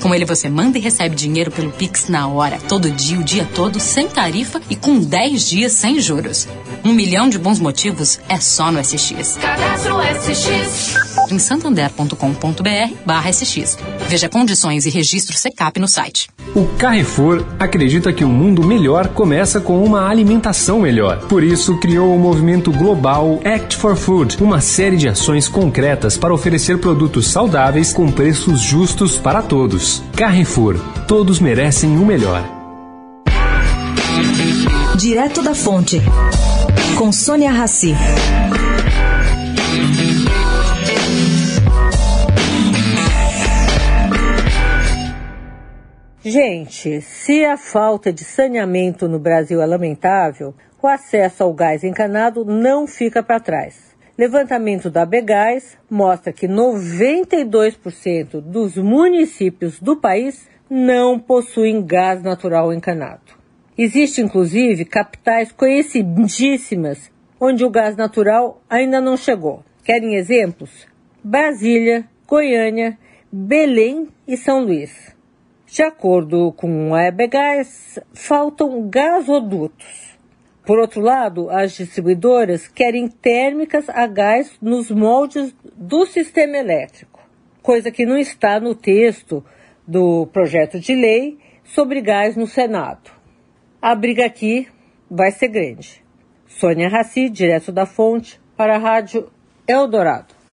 Com ele você manda e recebe dinheiro pelo Pix na hora, todo dia, o dia todo, sem tarifa e com 10 dias sem juros. Um milhão de bons motivos é só no SX. Cadastro SX. Em santander.com.br barra SX. Veja condições e registro SECAP no site. O Carrefour acredita que um mundo melhor começa com uma alimentação melhor. Por isso, criou o movimento global Act for Food, uma série de ações concretas para oferecer produtos saudáveis com preços justos para todos. Carrefour, todos merecem o melhor. Direto da Fonte, com Sônia Rassi. Gente, se a falta de saneamento no Brasil é lamentável, o acesso ao gás encanado não fica para trás. Levantamento da Begás mostra que 92% dos municípios do país não possuem gás natural encanado. Existe inclusive capitais conhecidíssimas onde o gás natural ainda não chegou. Querem exemplos? Brasília, Goiânia, Belém e São Luís. De acordo com a Ebegás, faltam gasodutos. Por outro lado, as distribuidoras querem térmicas a gás nos moldes do sistema elétrico, coisa que não está no texto do projeto de lei sobre gás no Senado. A briga aqui vai ser grande. Sônia Raci, direto da fonte, para a Rádio Eldorado.